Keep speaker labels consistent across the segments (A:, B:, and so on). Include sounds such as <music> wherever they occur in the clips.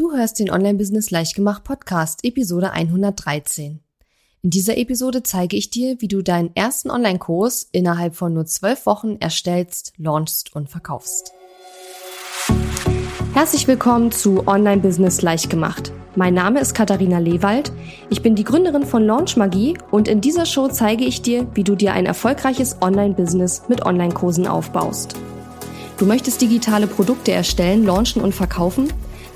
A: Du hörst den Online-Business Leichtgemacht Podcast, Episode 113. In dieser Episode zeige ich dir, wie du deinen ersten Online-Kurs innerhalb von nur zwölf Wochen erstellst, launchst und verkaufst. Herzlich willkommen zu Online-Business Leichtgemacht. Mein Name ist Katharina Lewald. Ich bin die Gründerin von Launch Magie und in dieser Show zeige ich dir, wie du dir ein erfolgreiches Online-Business mit Online-Kursen aufbaust. Du möchtest digitale Produkte erstellen, launchen und verkaufen?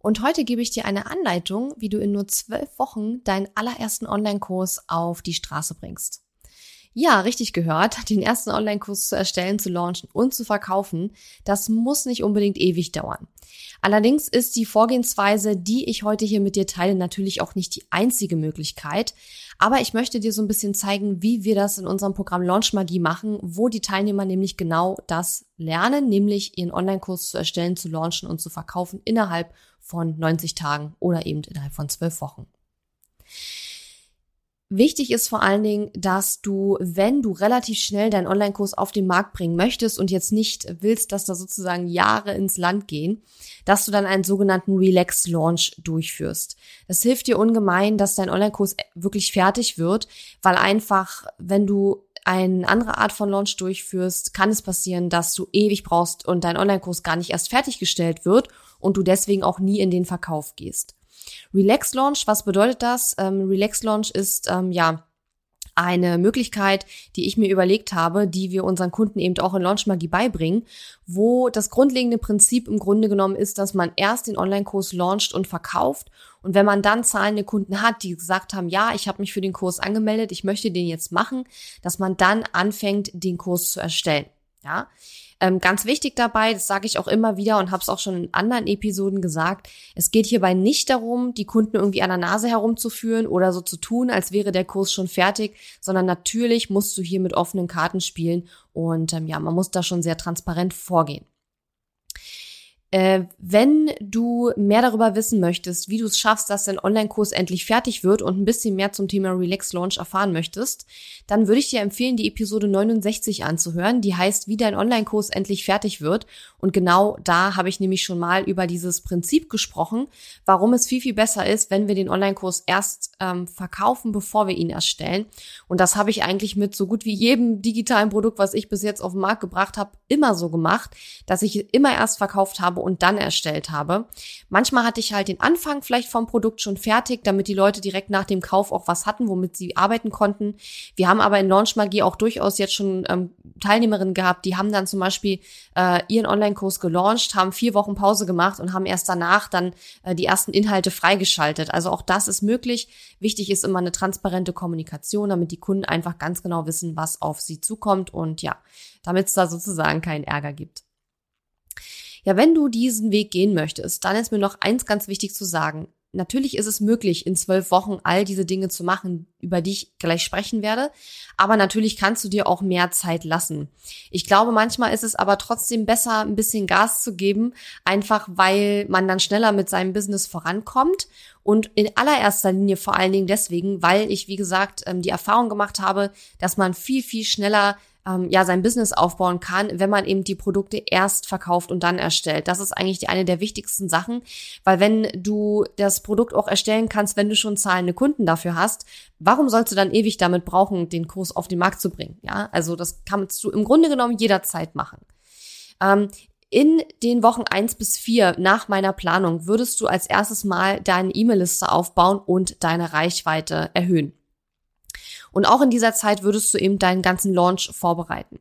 A: und heute gebe ich dir eine Anleitung, wie du in nur zwölf Wochen deinen allerersten Online-Kurs auf die Straße bringst. Ja, richtig gehört, <laughs> den ersten Online-Kurs zu erstellen, zu launchen und zu verkaufen, das muss nicht unbedingt ewig dauern. Allerdings ist die Vorgehensweise, die ich heute hier mit dir teile, natürlich auch nicht die einzige Möglichkeit. Aber ich möchte dir so ein bisschen zeigen, wie wir das in unserem Programm Launch Magie machen, wo die Teilnehmer nämlich genau das lernen, nämlich ihren Online-Kurs zu erstellen, zu launchen und zu verkaufen innerhalb von 90 Tagen oder eben innerhalb von 12 Wochen. Wichtig ist vor allen Dingen, dass du, wenn du relativ schnell deinen Online-Kurs auf den Markt bringen möchtest und jetzt nicht willst, dass da sozusagen Jahre ins Land gehen, dass du dann einen sogenannten Relax Launch durchführst. Das hilft dir ungemein, dass dein Online-Kurs wirklich fertig wird, weil einfach, wenn du eine andere Art von Launch durchführst, kann es passieren, dass du ewig brauchst und dein Online-Kurs gar nicht erst fertiggestellt wird und du deswegen auch nie in den Verkauf gehst. Relax Launch, was bedeutet das? Ähm, Relax Launch ist ähm, ja eine Möglichkeit, die ich mir überlegt habe, die wir unseren Kunden eben auch in Launch Magie beibringen, wo das grundlegende Prinzip im Grunde genommen ist, dass man erst den Online-Kurs launcht und verkauft und wenn man dann zahlende Kunden hat, die gesagt haben, ja, ich habe mich für den Kurs angemeldet, ich möchte den jetzt machen, dass man dann anfängt, den Kurs zu erstellen. Ja, ähm, ganz wichtig dabei, das sage ich auch immer wieder und habe es auch schon in anderen Episoden gesagt, es geht hierbei nicht darum, die Kunden irgendwie an der Nase herumzuführen oder so zu tun, als wäre der Kurs schon fertig, sondern natürlich musst du hier mit offenen Karten spielen und ähm, ja, man muss da schon sehr transparent vorgehen. Äh, wenn du mehr darüber wissen möchtest, wie du es schaffst, dass dein Online-Kurs endlich fertig wird und ein bisschen mehr zum Thema Relax Launch erfahren möchtest, dann würde ich dir empfehlen, die Episode 69 anzuhören. Die heißt, wie dein Online-Kurs endlich fertig wird. Und genau da habe ich nämlich schon mal über dieses Prinzip gesprochen, warum es viel, viel besser ist, wenn wir den Online-Kurs erst ähm, verkaufen, bevor wir ihn erstellen. Und das habe ich eigentlich mit so gut wie jedem digitalen Produkt, was ich bis jetzt auf den Markt gebracht habe, immer so gemacht, dass ich immer erst verkauft habe habe und dann erstellt habe. Manchmal hatte ich halt den Anfang vielleicht vom Produkt schon fertig, damit die Leute direkt nach dem Kauf auch was hatten, womit sie arbeiten konnten. Wir haben aber in Launch Magie auch durchaus jetzt schon ähm, Teilnehmerinnen gehabt, die haben dann zum Beispiel äh, ihren Online-Kurs gelauncht, haben vier Wochen Pause gemacht und haben erst danach dann äh, die ersten Inhalte freigeschaltet. Also auch das ist möglich. Wichtig ist immer eine transparente Kommunikation, damit die Kunden einfach ganz genau wissen, was auf sie zukommt und ja, damit es da sozusagen keinen Ärger gibt. Ja, wenn du diesen Weg gehen möchtest, dann ist mir noch eins ganz wichtig zu sagen. Natürlich ist es möglich, in zwölf Wochen all diese Dinge zu machen, über die ich gleich sprechen werde. Aber natürlich kannst du dir auch mehr Zeit lassen. Ich glaube, manchmal ist es aber trotzdem besser, ein bisschen Gas zu geben, einfach weil man dann schneller mit seinem Business vorankommt. Und in allererster Linie vor allen Dingen deswegen, weil ich, wie gesagt, ähm, die Erfahrung gemacht habe, dass man viel, viel schneller ähm, ja sein Business aufbauen kann, wenn man eben die Produkte erst verkauft und dann erstellt. Das ist eigentlich die, eine der wichtigsten Sachen, weil wenn du das Produkt auch erstellen kannst, wenn du schon zahlende Kunden dafür hast, warum sollst du dann ewig damit brauchen, den Kurs auf den Markt zu bringen? Ja, also das kannst du im Grunde genommen jederzeit machen. Ähm, in den Wochen eins bis vier nach meiner Planung würdest du als erstes mal deine E-Mail-Liste aufbauen und deine Reichweite erhöhen. Und auch in dieser Zeit würdest du eben deinen ganzen Launch vorbereiten.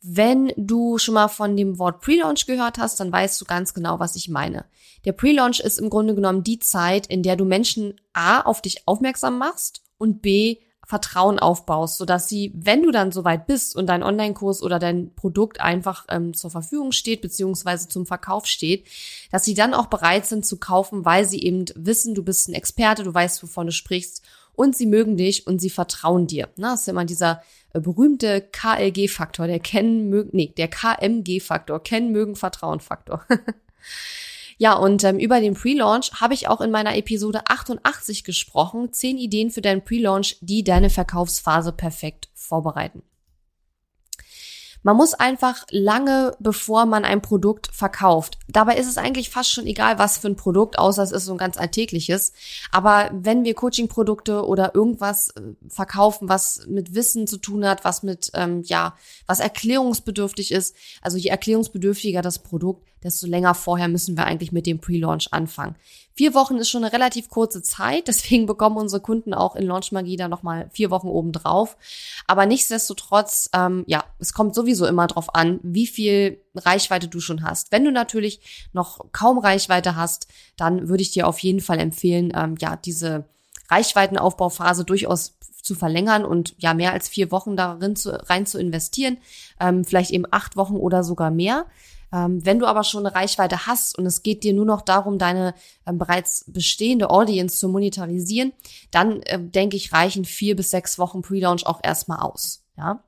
A: Wenn du schon mal von dem Wort Pre-Launch gehört hast, dann weißt du ganz genau, was ich meine. Der Pre-Launch ist im Grunde genommen die Zeit, in der du Menschen A auf dich aufmerksam machst und B Vertrauen aufbaust, sodass sie, wenn du dann soweit bist und dein Online-Kurs oder dein Produkt einfach ähm, zur Verfügung steht, beziehungsweise zum Verkauf steht, dass sie dann auch bereit sind zu kaufen, weil sie eben wissen, du bist ein Experte, du weißt, wovon du sprichst und sie mögen dich und sie vertrauen dir. Na, das ist immer dieser äh, berühmte KLG-Faktor, der kennen mögen, nee, der KMG-Faktor, kennen mögen Vertrauen-Faktor. <laughs> Ja, und ähm, über den Pre-Launch habe ich auch in meiner Episode 88 gesprochen. Zehn Ideen für deinen Pre-Launch, die deine Verkaufsphase perfekt vorbereiten. Man muss einfach lange, bevor man ein Produkt verkauft. Dabei ist es eigentlich fast schon egal, was für ein Produkt, außer es ist so ein ganz alltägliches. Aber wenn wir Coaching-Produkte oder irgendwas äh, verkaufen, was mit Wissen zu tun hat, was mit, ähm, ja, was erklärungsbedürftig ist, also je erklärungsbedürftiger das Produkt, desto länger vorher müssen wir eigentlich mit dem Pre-Launch anfangen. Vier Wochen ist schon eine relativ kurze Zeit, deswegen bekommen unsere Kunden auch in Launch Magie da nochmal vier Wochen obendrauf. Aber nichtsdestotrotz, ähm, ja, es kommt sowieso immer drauf an, wie viel Reichweite du schon hast. Wenn du natürlich noch kaum Reichweite hast, dann würde ich dir auf jeden Fall empfehlen, ähm, ja, diese Reichweitenaufbauphase durchaus zu verlängern und ja mehr als vier Wochen darin zu, rein zu investieren, ähm, vielleicht eben acht Wochen oder sogar mehr. Ähm, wenn du aber schon eine Reichweite hast und es geht dir nur noch darum, deine ähm, bereits bestehende Audience zu monetarisieren, dann äh, denke ich, reichen vier bis sechs Wochen Pre-Launch auch erstmal aus. Ja.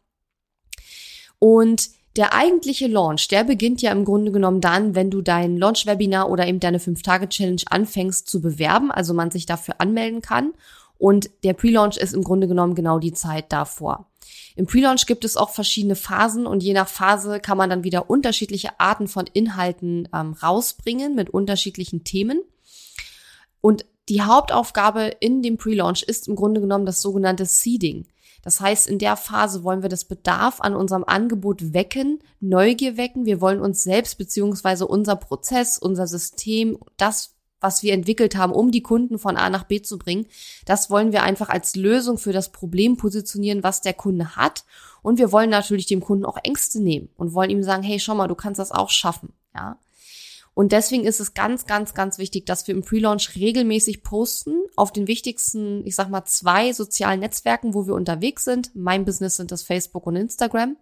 A: Und der eigentliche Launch, der beginnt ja im Grunde genommen dann, wenn du dein Launch-Webinar oder eben deine 5-Tage-Challenge anfängst zu bewerben, also man sich dafür anmelden kann. Und der Pre-Launch ist im Grunde genommen genau die Zeit davor. Im Pre-Launch gibt es auch verschiedene Phasen und je nach Phase kann man dann wieder unterschiedliche Arten von Inhalten ähm, rausbringen mit unterschiedlichen Themen. Und die Hauptaufgabe in dem Pre-Launch ist im Grunde genommen das sogenannte Seeding. Das heißt, in der Phase wollen wir das Bedarf an unserem Angebot wecken, Neugier wecken. Wir wollen uns selbst beziehungsweise unser Prozess, unser System, das, was wir entwickelt haben, um die Kunden von A nach B zu bringen, das wollen wir einfach als Lösung für das Problem positionieren, was der Kunde hat. Und wir wollen natürlich dem Kunden auch Ängste nehmen und wollen ihm sagen, hey, schau mal, du kannst das auch schaffen, ja. Und deswegen ist es ganz, ganz, ganz wichtig, dass wir im Pre-Launch regelmäßig posten auf den wichtigsten, ich sag mal, zwei sozialen Netzwerken, wo wir unterwegs sind. Mein Business sind das Facebook und Instagram.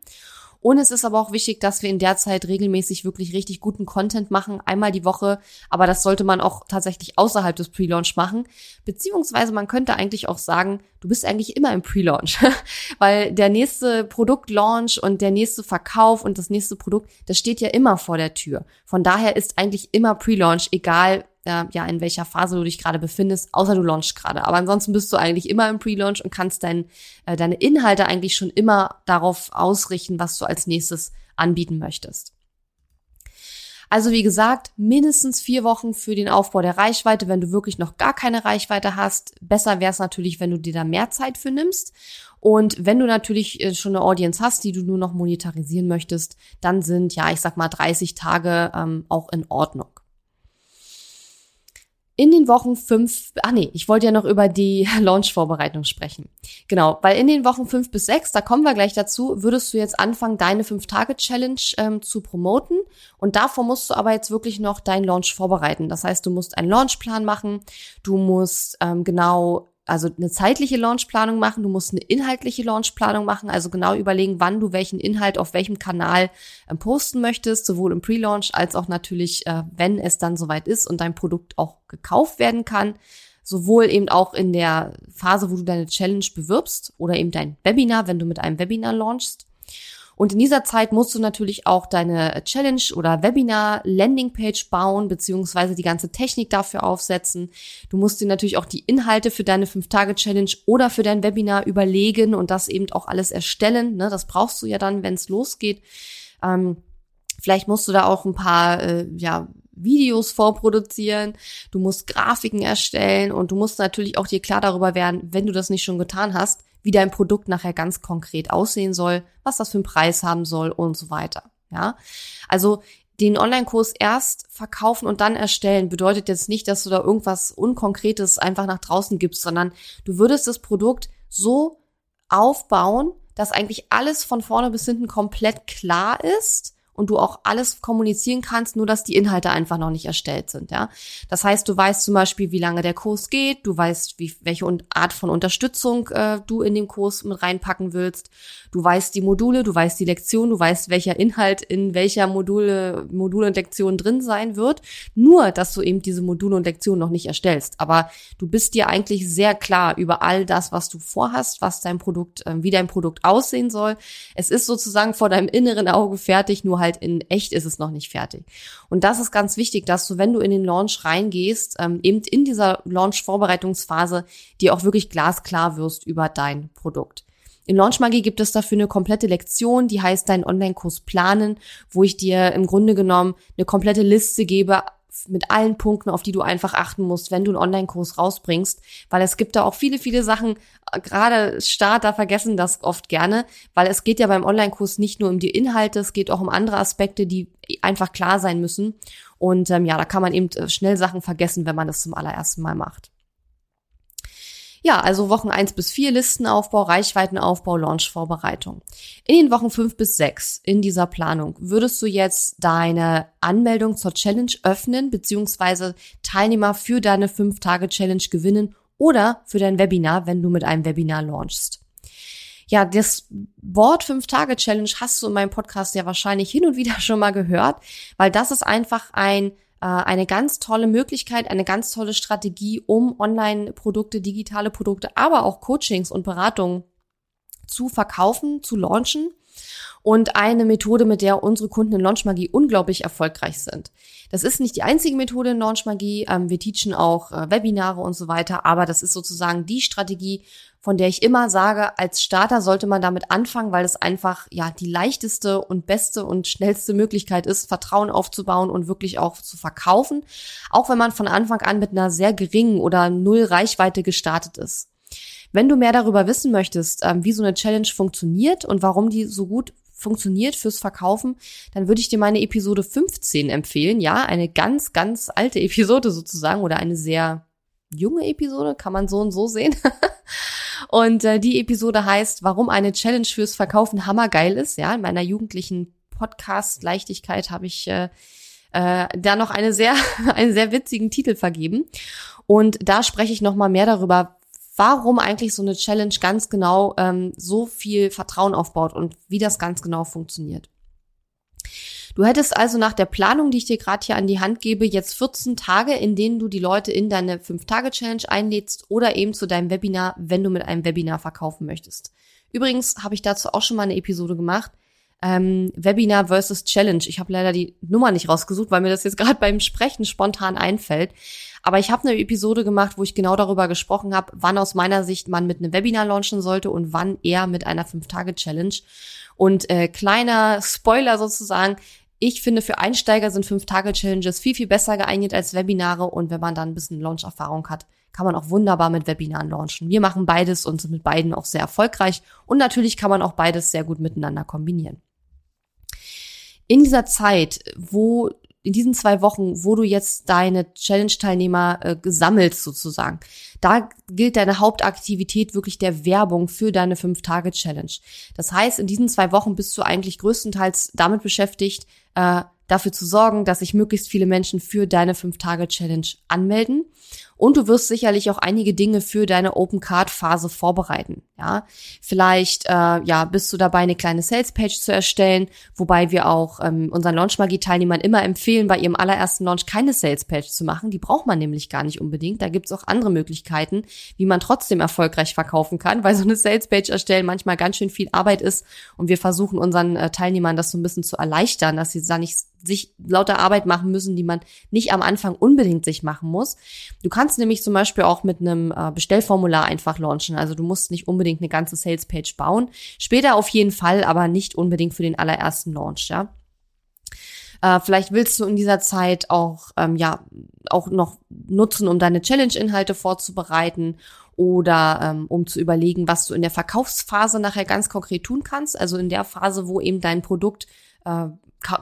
A: Und es ist aber auch wichtig, dass wir in der Zeit regelmäßig wirklich richtig guten Content machen, einmal die Woche. Aber das sollte man auch tatsächlich außerhalb des Pre-Launch machen. Beziehungsweise man könnte eigentlich auch sagen, du bist eigentlich immer im Pre-Launch, <laughs> weil der nächste Produktlaunch und der nächste Verkauf und das nächste Produkt, das steht ja immer vor der Tür. Von daher ist eigentlich immer Pre-Launch, egal äh, ja, in welcher Phase du dich gerade befindest, außer du launchst gerade. Aber ansonsten bist du eigentlich immer im Pre-Launch und kannst dein, äh, deine Inhalte eigentlich schon immer darauf ausrichten, was du als nächstes anbieten möchtest. Also wie gesagt, mindestens vier Wochen für den Aufbau der Reichweite, wenn du wirklich noch gar keine Reichweite hast. Besser wäre es natürlich, wenn du dir da mehr Zeit für nimmst. Und wenn du natürlich äh, schon eine Audience hast, die du nur noch monetarisieren möchtest, dann sind ja, ich sag mal, 30 Tage ähm, auch in Ordnung. In den Wochen fünf, ah nee, ich wollte ja noch über die <laughs> Launch-Vorbereitung sprechen. Genau, weil in den Wochen fünf bis sechs, da kommen wir gleich dazu, würdest du jetzt anfangen, deine Fünf-Tage-Challenge ähm, zu promoten. Und davor musst du aber jetzt wirklich noch deinen Launch vorbereiten. Das heißt, du musst einen Launchplan machen, du musst ähm, genau also eine zeitliche Launchplanung machen, du musst eine inhaltliche Launchplanung machen, also genau überlegen, wann du welchen Inhalt auf welchem Kanal äh, posten möchtest, sowohl im Pre-Launch als auch natürlich, äh, wenn es dann soweit ist und dein Produkt auch gekauft werden kann, sowohl eben auch in der Phase, wo du deine Challenge bewirbst oder eben dein Webinar, wenn du mit einem Webinar launchst. Und in dieser Zeit musst du natürlich auch deine Challenge oder Webinar Landingpage bauen, beziehungsweise die ganze Technik dafür aufsetzen. Du musst dir natürlich auch die Inhalte für deine 5-Tage-Challenge oder für dein Webinar überlegen und das eben auch alles erstellen. Ne? Das brauchst du ja dann, wenn es losgeht. Ähm, vielleicht musst du da auch ein paar, äh, ja, Videos vorproduzieren, du musst Grafiken erstellen und du musst natürlich auch dir klar darüber werden, wenn du das nicht schon getan hast, wie dein Produkt nachher ganz konkret aussehen soll, was das für einen Preis haben soll und so weiter. Ja, also den Online-Kurs erst verkaufen und dann erstellen bedeutet jetzt nicht, dass du da irgendwas Unkonkretes einfach nach draußen gibst, sondern du würdest das Produkt so aufbauen, dass eigentlich alles von vorne bis hinten komplett klar ist und du auch alles kommunizieren kannst, nur dass die Inhalte einfach noch nicht erstellt sind, ja. Das heißt, du weißt zum Beispiel, wie lange der Kurs geht, du weißt, wie, welche Art von Unterstützung äh, du in den Kurs mit reinpacken willst, du weißt die Module, du weißt die Lektion, du weißt, welcher Inhalt in welcher Module, Module und Lektion drin sein wird, nur, dass du eben diese Module und Lektionen noch nicht erstellst. Aber du bist dir eigentlich sehr klar über all das, was du vorhast, was dein Produkt, äh, wie dein Produkt aussehen soll. Es ist sozusagen vor deinem inneren Auge fertig, nur halt in echt ist es noch nicht fertig. Und das ist ganz wichtig, dass du, wenn du in den Launch reingehst, ähm, eben in dieser Launch-Vorbereitungsphase dir auch wirklich glasklar wirst über dein Produkt. In Launchmagie gibt es dafür eine komplette Lektion, die heißt dein Online-Kurs planen, wo ich dir im Grunde genommen eine komplette Liste gebe mit allen Punkten, auf die du einfach achten musst, wenn du einen Online-Kurs rausbringst, weil es gibt da auch viele, viele Sachen, äh, gerade Starter vergessen das oft gerne, weil es geht ja beim Online-Kurs nicht nur um die Inhalte, es geht auch um andere Aspekte, die einfach klar sein müssen. Und ähm, ja, da kann man eben äh, schnell Sachen vergessen, wenn man das zum allerersten Mal macht. Ja, also Wochen eins bis vier Listenaufbau, Reichweitenaufbau, Launchvorbereitung. In den Wochen fünf bis sechs in dieser Planung würdest du jetzt deine Anmeldung zur Challenge öffnen, beziehungsweise Teilnehmer für deine fünf Tage Challenge gewinnen oder für dein Webinar, wenn du mit einem Webinar launchst. Ja, das Wort 5-Tage-Challenge hast du in meinem Podcast ja wahrscheinlich hin und wieder schon mal gehört, weil das ist einfach ein eine ganz tolle Möglichkeit, eine ganz tolle Strategie, um Online-Produkte, digitale Produkte, aber auch Coachings und Beratungen zu verkaufen, zu launchen und eine Methode, mit der unsere Kunden in Launchmagie unglaublich erfolgreich sind. Das ist nicht die einzige Methode in Launchmagie. Ähm, wir teachen auch äh, Webinare und so weiter, aber das ist sozusagen die Strategie, von der ich immer sage, als Starter sollte man damit anfangen, weil es einfach ja die leichteste und beste und schnellste Möglichkeit ist, Vertrauen aufzubauen und wirklich auch zu verkaufen, auch wenn man von Anfang an mit einer sehr geringen oder null Reichweite gestartet ist. Wenn du mehr darüber wissen möchtest, ähm, wie so eine Challenge funktioniert und warum die so gut funktioniert fürs Verkaufen, dann würde ich dir meine Episode 15 empfehlen. Ja, eine ganz, ganz alte <laughs> Episode sozusagen oder eine sehr junge Episode, kann man so und so sehen. <laughs> und äh, die Episode heißt, warum eine Challenge fürs Verkaufen hammergeil ist. Ja, in meiner jugendlichen Podcast-Leichtigkeit habe ich äh, äh, da noch eine sehr, <laughs> einen sehr witzigen Titel vergeben. Und da spreche ich noch mal mehr darüber, warum eigentlich so eine Challenge ganz genau ähm, so viel Vertrauen aufbaut und wie das ganz genau funktioniert. Du hättest also nach der Planung, die ich dir gerade hier an die Hand gebe, jetzt 14 Tage, in denen du die Leute in deine 5-Tage-Challenge einlädst oder eben zu deinem Webinar, wenn du mit einem Webinar verkaufen möchtest. Übrigens habe ich dazu auch schon mal eine Episode gemacht. Ähm, Webinar versus Challenge. Ich habe leider die Nummer nicht rausgesucht, weil mir das jetzt <laughs> gerade beim Sprechen spontan einfällt. Aber ich habe eine Episode gemacht, wo ich genau darüber gesprochen habe, wann aus meiner Sicht man mit einem Webinar launchen sollte und wann eher mit einer 5-Tage-Challenge. Und äh, kleiner Spoiler sozusagen, ich finde, für Einsteiger sind 5-Tage-Challenges viel, viel besser geeignet als Webinare. Und wenn man dann ein bisschen Launch-Erfahrung hat, kann man auch wunderbar mit Webinaren launchen. Wir machen beides und sind mit beiden auch sehr erfolgreich. Und natürlich kann man auch beides sehr gut miteinander kombinieren. In dieser Zeit, wo in diesen zwei Wochen, wo du jetzt deine Challenge-Teilnehmer äh, gesammelt sozusagen, da gilt deine Hauptaktivität wirklich der Werbung für deine Fünf-Tage-Challenge. Das heißt, in diesen zwei Wochen bist du eigentlich größtenteils damit beschäftigt, äh, dafür zu sorgen, dass sich möglichst viele Menschen für deine Fünf-Tage-Challenge anmelden. Und du wirst sicherlich auch einige Dinge für deine Open Card Phase vorbereiten. Ja, vielleicht äh, ja bist du dabei, eine kleine Sales Page zu erstellen, wobei wir auch ähm, unseren Launch Magie Teilnehmern immer empfehlen, bei ihrem allerersten Launch keine Sales Page zu machen. Die braucht man nämlich gar nicht unbedingt. Da gibt's auch andere Möglichkeiten, wie man trotzdem erfolgreich verkaufen kann, weil so eine Sales Page erstellen manchmal ganz schön viel Arbeit ist und wir versuchen unseren äh, Teilnehmern das so ein bisschen zu erleichtern, dass sie da nicht sich lauter Arbeit machen müssen, die man nicht am Anfang unbedingt sich machen muss. Du kannst nämlich zum Beispiel auch mit einem äh, Bestellformular einfach launchen. Also du musst nicht unbedingt eine ganze Salespage bauen. Später auf jeden Fall, aber nicht unbedingt für den allerersten Launch, ja. Äh, vielleicht willst du in dieser Zeit auch, ähm, ja, auch noch nutzen, um deine Challenge-Inhalte vorzubereiten oder ähm, um zu überlegen, was du in der Verkaufsphase nachher ganz konkret tun kannst. Also in der Phase, wo eben dein Produkt äh,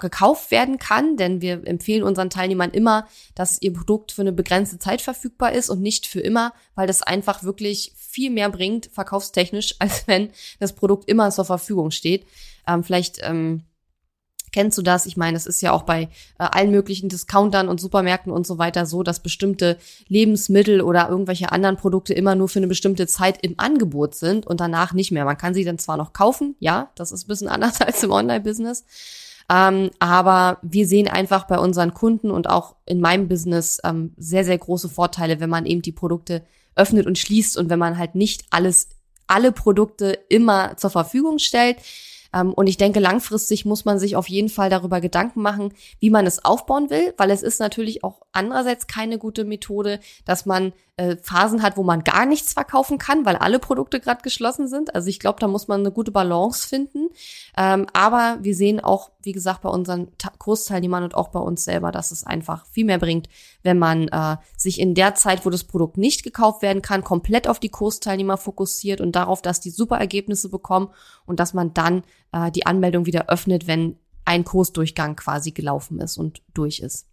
A: gekauft werden kann, denn wir empfehlen unseren Teilnehmern immer, dass ihr Produkt für eine begrenzte Zeit verfügbar ist und nicht für immer, weil das einfach wirklich viel mehr bringt, verkaufstechnisch, <laughs> als wenn das Produkt immer zur Verfügung steht. Ähm, vielleicht ähm, Kennst du das? Ich meine, es ist ja auch bei äh, allen möglichen Discountern und Supermärkten und so weiter so, dass bestimmte Lebensmittel oder irgendwelche anderen Produkte immer nur für eine bestimmte Zeit im Angebot sind und danach nicht mehr. Man kann sie dann zwar noch kaufen, ja, das ist ein bisschen <laughs> anders als im Online-Business. Ähm, aber wir sehen einfach bei unseren Kunden und auch in meinem Business ähm, sehr, sehr große Vorteile, wenn man eben die Produkte öffnet und schließt und wenn man halt nicht alles, alle Produkte immer zur Verfügung stellt. Ähm, und ich denke, langfristig muss man sich auf jeden Fall darüber Gedanken machen, wie man es aufbauen will, weil es ist natürlich auch andererseits keine gute Methode, dass man äh, Phasen hat, wo man gar nichts verkaufen kann, weil alle Produkte gerade geschlossen sind. Also ich glaube, da muss man eine gute Balance finden. Ähm, aber wir sehen auch, wie gesagt, bei unseren Ta Kursteilnehmern und auch bei uns selber, dass es einfach viel mehr bringt, wenn man äh, sich in der Zeit, wo das Produkt nicht gekauft werden kann, komplett auf die Kursteilnehmer fokussiert und darauf, dass die super Ergebnisse bekommen und dass man dann äh, die Anmeldung wieder öffnet, wenn ein Kursdurchgang quasi gelaufen ist und durch ist.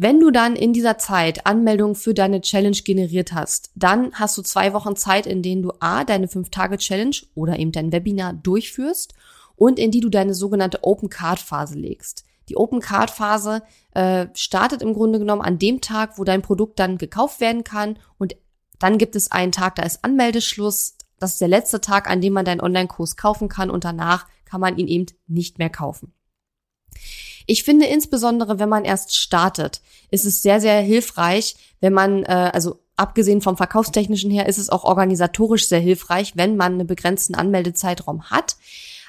A: Wenn du dann in dieser Zeit Anmeldungen für deine Challenge generiert hast, dann hast du zwei Wochen Zeit, in denen du A, deine 5-Tage-Challenge oder eben dein Webinar durchführst und in die du deine sogenannte Open Card Phase legst. Die Open Card Phase äh, startet im Grunde genommen an dem Tag, wo dein Produkt dann gekauft werden kann und dann gibt es einen Tag, da ist Anmeldeschluss. Das ist der letzte Tag, an dem man deinen Online-Kurs kaufen kann und danach kann man ihn eben nicht mehr kaufen. Ich finde insbesondere, wenn man erst startet, ist es sehr, sehr hilfreich, wenn man, äh, also abgesehen vom verkaufstechnischen her, ist es auch organisatorisch sehr hilfreich, wenn man einen begrenzten Anmeldezeitraum hat.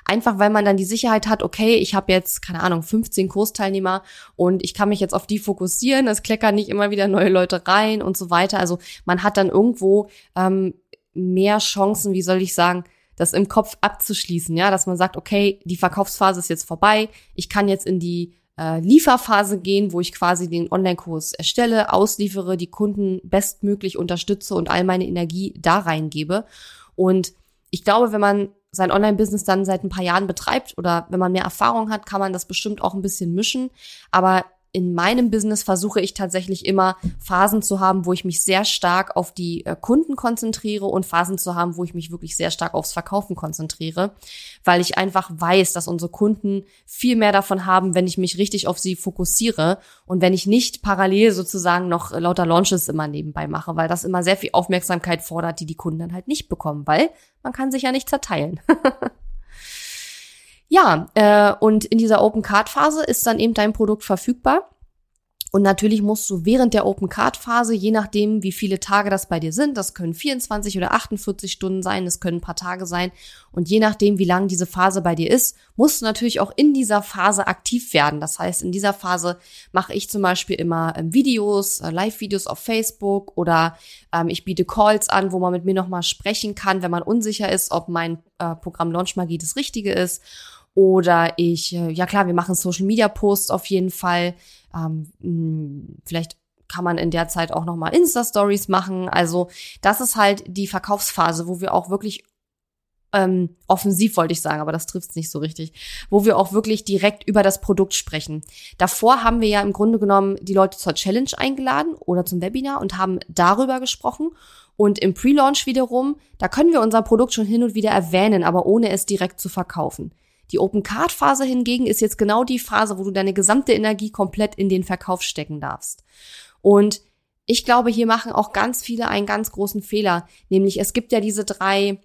A: Einfach weil man dann die Sicherheit hat, okay, ich habe jetzt, keine Ahnung, 15 Kursteilnehmer und ich kann mich jetzt auf die fokussieren, es kleckern nicht immer wieder neue Leute rein und so weiter. Also man hat dann irgendwo ähm, mehr Chancen, wie soll ich sagen, das im Kopf abzuschließen, ja, dass man sagt, okay, die Verkaufsphase ist jetzt vorbei, ich kann jetzt in die äh, Lieferphase gehen, wo ich quasi den Online-Kurs erstelle, ausliefere, die Kunden bestmöglich unterstütze und all meine Energie da reingebe. Und ich glaube, wenn man sein Online-Business dann seit ein paar Jahren betreibt oder wenn man mehr Erfahrung hat, kann man das bestimmt auch ein bisschen mischen. Aber in meinem Business versuche ich tatsächlich immer Phasen zu haben, wo ich mich sehr stark auf die äh, Kunden konzentriere und Phasen zu haben, wo ich mich wirklich sehr stark aufs Verkaufen konzentriere, weil ich einfach weiß, dass unsere Kunden viel mehr davon haben, wenn ich mich richtig auf sie fokussiere und wenn ich nicht parallel sozusagen noch lauter Launches immer nebenbei mache, weil das immer sehr viel Aufmerksamkeit fordert, die die Kunden dann halt nicht bekommen, weil man kann sich ja nicht zerteilen. <laughs> Ja, äh, und in dieser Open Card Phase ist dann eben dein Produkt verfügbar. Und natürlich musst du während der Open Card Phase, je nachdem, wie viele Tage das bei dir sind, das können 24 oder 48 Stunden sein, das können ein paar Tage sein. Und je nachdem, wie lang diese Phase bei dir ist, musst du natürlich auch in dieser Phase aktiv werden. Das heißt, in dieser Phase mache ich zum Beispiel immer ähm, Videos, äh, Live-Videos auf Facebook oder ähm, ich biete Calls an, wo man mit mir nochmal sprechen kann, wenn man unsicher ist, ob mein äh, Programm Launch Magie das Richtige ist. Oder ich, äh, ja klar, wir machen Social Media Posts auf jeden Fall. Ähm, hm, vielleicht kann man in der Zeit auch nochmal Insta-Stories machen. Also das ist halt die Verkaufsphase, wo wir auch wirklich ähm, offensiv wollte ich sagen, aber das trifft es nicht so richtig, wo wir auch wirklich direkt über das Produkt sprechen. Davor haben wir ja im Grunde genommen die Leute zur Challenge eingeladen oder zum Webinar und haben darüber gesprochen. Und im Pre-Launch wiederum, da können wir unser Produkt schon hin und wieder erwähnen, aber ohne es direkt zu verkaufen. Die Open Card Phase hingegen ist jetzt genau die Phase, wo du deine gesamte Energie komplett in den Verkauf stecken darfst. Und ich glaube, hier machen auch ganz viele einen ganz großen Fehler, nämlich es gibt ja diese drei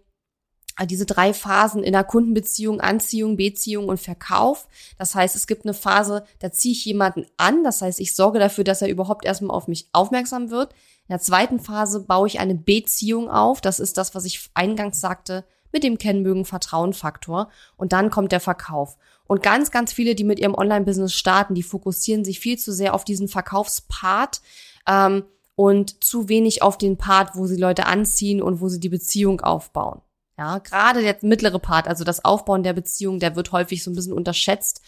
A: äh, diese drei Phasen in der Kundenbeziehung, Anziehung, Beziehung und Verkauf. Das heißt, es gibt eine Phase, da ziehe ich jemanden an. Das heißt, ich sorge dafür, dass er überhaupt erstmal auf mich aufmerksam wird. In der zweiten Phase baue ich eine Beziehung auf. Das ist das, was ich eingangs sagte mit dem Kennmögen Vertrauen-Faktor und dann kommt der Verkauf. Und ganz, ganz viele, die mit ihrem Online-Business starten, die fokussieren sich viel zu sehr auf diesen Verkaufspart ähm, und zu wenig auf den Part, wo sie Leute anziehen und wo sie die Beziehung aufbauen. Ja, gerade der mittlere Part, also das Aufbauen der Beziehung, der wird häufig so ein bisschen unterschätzt.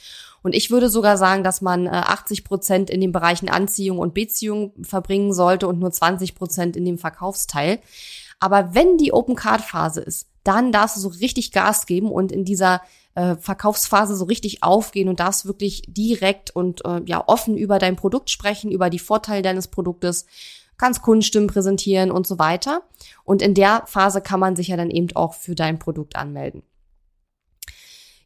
A: Und ich würde sogar sagen, dass man äh, 80 Prozent in den Bereichen Anziehung und Beziehung verbringen sollte und nur 20 Prozent in dem Verkaufsteil. Aber wenn die Open Card Phase ist, dann darfst du so richtig Gas geben und in dieser äh, Verkaufsphase so richtig aufgehen und darfst wirklich direkt und äh, ja offen über dein Produkt sprechen, über die Vorteile deines Produktes, kannst Kundenstimmen präsentieren und so weiter. Und in der Phase kann man sich ja dann eben auch für dein Produkt anmelden.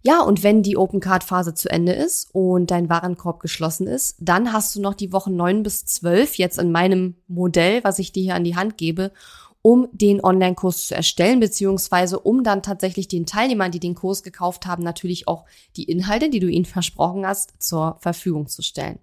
A: Ja, und wenn die Open Card Phase zu Ende ist und dein Warenkorb geschlossen ist, dann hast du noch die Wochen neun bis zwölf jetzt in meinem Modell, was ich dir hier an die Hand gebe, um den Online-Kurs zu erstellen, beziehungsweise um dann tatsächlich den Teilnehmern, die den Kurs gekauft haben, natürlich auch die Inhalte, die du ihnen versprochen hast, zur Verfügung zu stellen.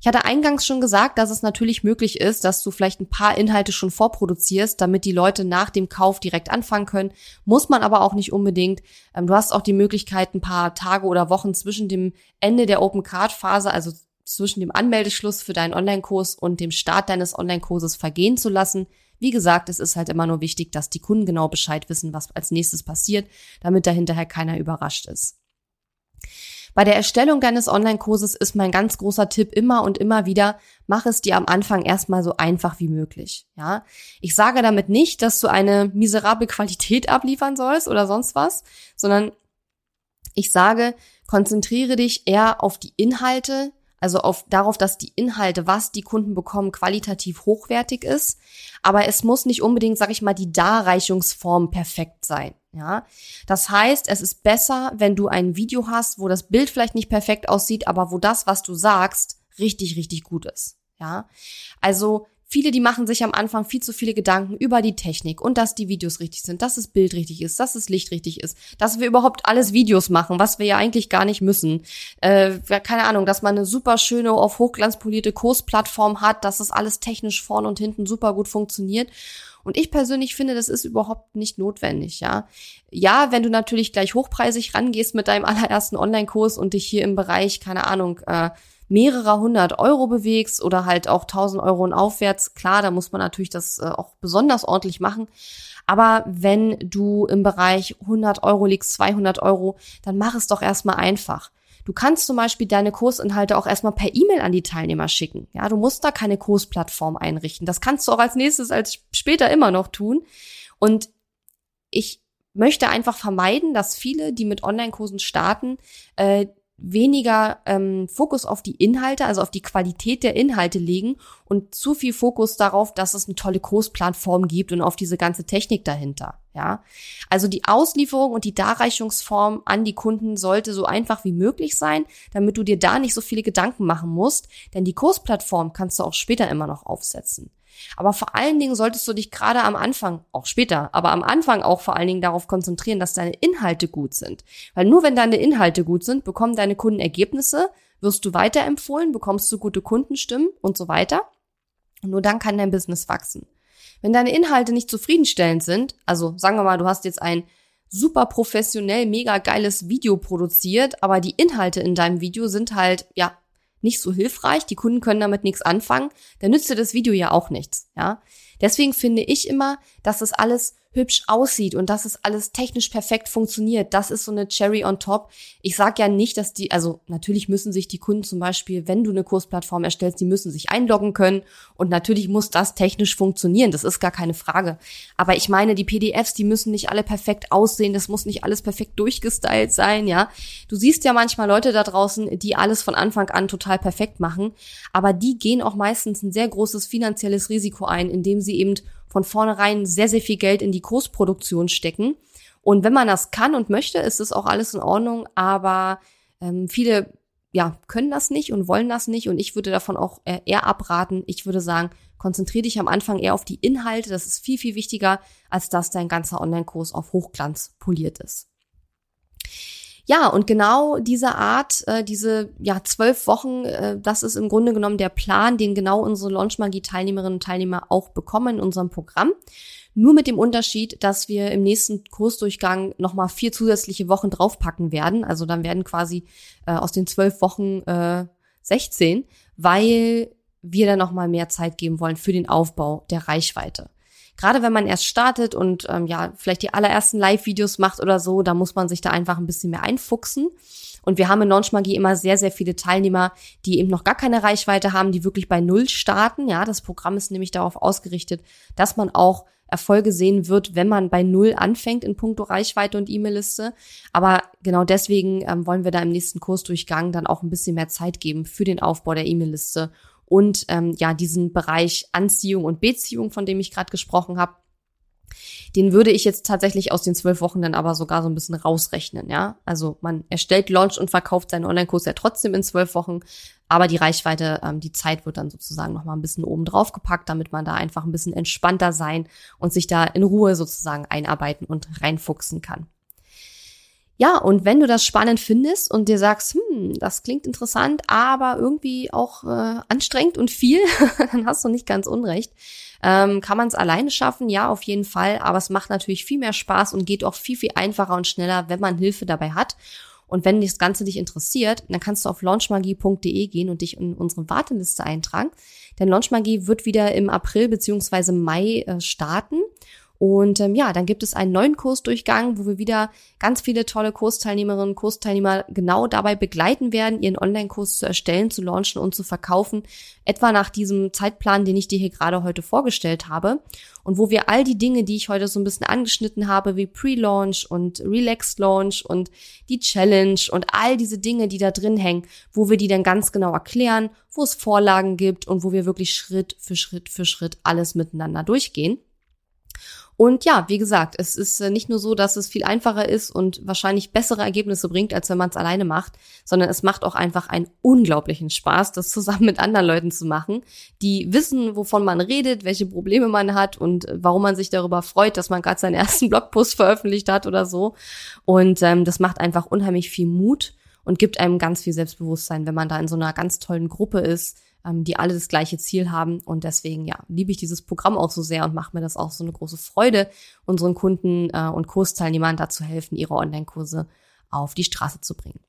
A: Ich hatte eingangs schon gesagt, dass es natürlich möglich ist, dass du vielleicht ein paar Inhalte schon vorproduzierst, damit die Leute nach dem Kauf direkt anfangen können. Muss man aber auch nicht unbedingt. Ähm, du hast auch die Möglichkeit, ein paar Tage oder Wochen zwischen dem Ende der Open Card Phase, also zwischen dem Anmeldeschluss für deinen Online-Kurs und dem Start deines Online-Kurses vergehen zu lassen. Wie gesagt, es ist halt immer nur wichtig, dass die Kunden genau Bescheid wissen, was als nächstes passiert, damit da hinterher keiner überrascht ist. Bei der Erstellung deines Online-Kurses ist mein ganz großer Tipp immer und immer wieder, mach es dir am Anfang erstmal so einfach wie möglich. Ja, ich sage damit nicht, dass du eine miserable Qualität abliefern sollst oder sonst was, sondern ich sage, konzentriere dich eher auf die Inhalte, also auf, darauf, dass die Inhalte, was die Kunden bekommen, qualitativ hochwertig ist. Aber es muss nicht unbedingt, sag ich mal, die Darreichungsform perfekt sein. Ja, das heißt, es ist besser, wenn du ein Video hast, wo das Bild vielleicht nicht perfekt aussieht, aber wo das, was du sagst, richtig, richtig gut ist. Ja, also Viele, die machen sich am Anfang viel zu viele Gedanken über die Technik und dass die Videos richtig sind, dass das Bild richtig ist, dass das Licht richtig ist, dass wir überhaupt alles Videos machen, was wir ja eigentlich gar nicht müssen. Äh, keine Ahnung, dass man eine super schöne, auf Hochglanz polierte Kursplattform hat, dass das alles technisch vorn und hinten super gut funktioniert. Und ich persönlich finde, das ist überhaupt nicht notwendig, ja. Ja, wenn du natürlich gleich hochpreisig rangehst mit deinem <laughs> allerersten Online-Kurs und dich hier im Bereich, keine Ahnung, äh, mehrere hundert Euro bewegst oder halt auch tausend Euro und aufwärts, klar, da muss man natürlich das äh, auch besonders ordentlich machen. Aber wenn du im Bereich 100 Euro liegst, 200 Euro, dann mach es doch erstmal einfach. Du kannst zum Beispiel deine Kursinhalte auch erstmal per E-Mail an die Teilnehmer schicken. Ja, du musst da keine Kursplattform einrichten. Das kannst du auch als nächstes, als später immer noch tun. Und ich möchte einfach vermeiden, dass viele, die mit Online-Kursen starten, äh, weniger ähm, Fokus auf die Inhalte, also auf die Qualität der Inhalte legen und zu viel Fokus darauf, dass es eine tolle Kursplattform gibt und auf diese ganze Technik dahinter. Ja, also die Auslieferung und die Darreichungsform an die Kunden sollte so einfach wie möglich sein, damit du dir da nicht so viele Gedanken machen musst, denn die Kursplattform kannst du auch später immer noch aufsetzen. Aber vor allen Dingen solltest du dich gerade am Anfang, auch später, aber am Anfang auch vor allen Dingen darauf konzentrieren, dass deine Inhalte gut sind. Weil nur wenn deine Inhalte gut sind, bekommen deine Kunden Ergebnisse, wirst du weiterempfohlen, bekommst du gute Kundenstimmen und so weiter. Und nur dann kann dein Business wachsen. Wenn deine Inhalte nicht zufriedenstellend sind, also sagen wir mal, du hast jetzt ein super professionell, mega geiles Video produziert, aber die Inhalte in deinem Video sind halt, ja, nicht so hilfreich, die Kunden können damit nichts anfangen, dann nützt dir das Video ja auch nichts, ja. Deswegen finde ich immer, dass das alles hübsch aussieht und dass es alles technisch perfekt funktioniert. Das ist so eine Cherry on top. Ich sage ja nicht, dass die, also natürlich müssen sich die Kunden zum Beispiel, wenn du eine Kursplattform erstellst, die müssen sich einloggen können und natürlich muss das technisch funktionieren. Das ist gar keine Frage. Aber ich meine, die PDFs, die müssen nicht alle perfekt aussehen. Das muss nicht alles perfekt durchgestylt sein, ja. Du siehst ja manchmal Leute da draußen, die alles von Anfang an total perfekt machen, aber die gehen auch meistens ein sehr großes finanzielles Risiko ein, indem sie eben von vornherein sehr, sehr viel Geld in die Großproduktion stecken. Und wenn man das kann und möchte, ist es auch alles in Ordnung, aber ähm, viele ja, können das nicht und wollen das nicht und ich würde davon auch eher abraten. Ich würde sagen, konzentriere dich am Anfang eher auf die Inhalte, das ist viel, viel wichtiger, als dass dein ganzer Online-Kurs auf Hochglanz poliert ist. Ja, und genau diese Art, äh, diese ja zwölf Wochen, äh, das ist im Grunde genommen der Plan, den genau unsere Launchmagie-Teilnehmerinnen und Teilnehmer auch bekommen in unserem Programm. Nur mit dem Unterschied, dass wir im nächsten Kursdurchgang nochmal vier zusätzliche Wochen draufpacken werden. Also dann werden quasi äh, aus den zwölf Wochen äh, 16, weil wir dann nochmal mehr Zeit geben wollen für den Aufbau der Reichweite gerade wenn man erst startet und ähm, ja, vielleicht die allerersten Live-Videos macht oder so, da muss man sich da einfach ein bisschen mehr einfuchsen. Und wir haben in Launch Magie immer sehr, sehr viele Teilnehmer, die eben noch gar keine Reichweite haben, die wirklich bei Null starten. Ja, das Programm ist nämlich darauf ausgerichtet, dass man auch Erfolge sehen wird, wenn man bei Null anfängt in puncto Reichweite und E-Mail-Liste. Aber genau deswegen ähm, wollen wir da im nächsten Kursdurchgang dann auch ein bisschen mehr Zeit geben für den Aufbau der E-Mail-Liste und ähm, ja diesen Bereich Anziehung und Beziehung, von dem ich gerade gesprochen habe. Den würde ich jetzt tatsächlich aus den zwölf Wochen dann aber sogar so ein bisschen rausrechnen, ja. Also man erstellt, launcht und verkauft seinen Online-Kurs ja trotzdem in zwölf Wochen, aber die Reichweite, ähm, die Zeit wird dann sozusagen nochmal ein bisschen oben drauf gepackt, damit man da einfach ein bisschen entspannter sein und sich da in Ruhe sozusagen einarbeiten und reinfuchsen kann. Ja, und wenn du das spannend findest und dir sagst, hm, das klingt interessant, aber irgendwie auch äh, anstrengend und viel, <laughs> dann hast du nicht ganz unrecht. Ähm, kann man es alleine schaffen? Ja, auf jeden Fall. Aber es macht natürlich viel mehr Spaß und geht auch viel, viel einfacher und schneller, wenn man Hilfe dabei hat. Und wenn das Ganze dich interessiert, dann kannst du auf launchmagie.de gehen und dich in unsere Warteliste eintragen. Denn Launchmagie wird wieder im April beziehungsweise Mai äh, starten. Und ähm, ja, dann gibt es einen neuen Kursdurchgang, wo wir wieder ganz viele tolle Kursteilnehmerinnen und Kursteilnehmer genau dabei begleiten werden, ihren Online-Kurs zu erstellen, zu launchen und zu verkaufen. Etwa nach diesem Zeitplan, den ich dir hier gerade heute vorgestellt habe. Und wo wir all die Dinge, die ich heute so ein bisschen angeschnitten habe, wie Pre-Launch und Relaxed Launch und die Challenge und all diese Dinge, die da drin hängen, wo wir die dann ganz genau erklären, wo es Vorlagen gibt und wo wir wirklich Schritt für Schritt für Schritt alles miteinander durchgehen. Und ja, wie gesagt, es ist äh, nicht nur so, dass es viel einfacher ist und wahrscheinlich bessere Ergebnisse bringt, als wenn man es alleine macht, sondern es macht auch einfach einen unglaublichen Spaß, das <laughs> zusammen mit anderen Leuten zu machen, die wissen, wovon man redet, welche Probleme man hat und warum man sich darüber freut, dass man gerade seinen <laughs> ersten Blogpost veröffentlicht hat oder so. Und ähm, das macht einfach unheimlich viel Mut und gibt einem ganz viel Selbstbewusstsein, wenn man da in so einer ganz tollen Gruppe ist ähm, die alle das gleiche Ziel haben. Und deswegen, ja, liebe ich dieses Programm auch so sehr und macht mir das auch so eine große Freude, unseren Kunden äh, und Kursteilnehmern dazu helfen, ihre Online-Kurse auf die Straße zu bringen.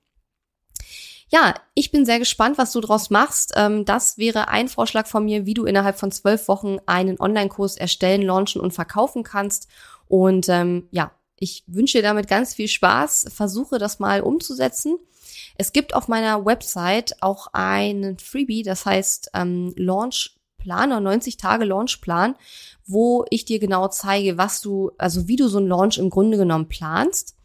A: Ja, ich bin sehr gespannt, was du draus machst. Ähm, das wäre ein Vorschlag von mir, wie du innerhalb von zwölf Wochen einen Online-Kurs erstellen, launchen und verkaufen kannst. Und ähm, ja, ich wünsche dir damit ganz viel Spaß. Versuche das mal umzusetzen. Es gibt auf meiner Website auch einen Freebie, das heißt ähm, Launchplan oder 90 Tage Launchplan, wo ich dir genau zeige, was du, also wie du so einen Launch im Grunde genommen planst.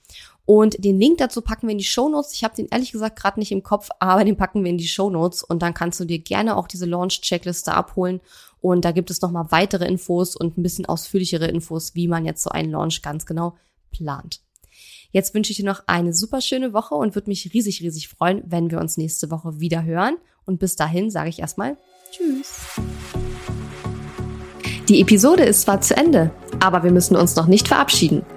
A: Und den Link dazu packen wir in die Show Notes. Ich habe den ehrlich gesagt gerade nicht im Kopf, aber den packen wir in die Show Notes und dann kannst du dir gerne auch diese Launch-Checkliste abholen. Und da gibt es nochmal weitere Infos und ein bisschen ausführlichere Infos, wie man jetzt so einen Launch ganz genau plant. Jetzt wünsche ich dir noch eine super schöne Woche und würde mich riesig, riesig freuen, wenn wir uns nächste Woche wieder hören. Und bis dahin sage ich erstmal Tschüss. Die Episode ist zwar zu Ende, aber wir müssen uns noch nicht verabschieden.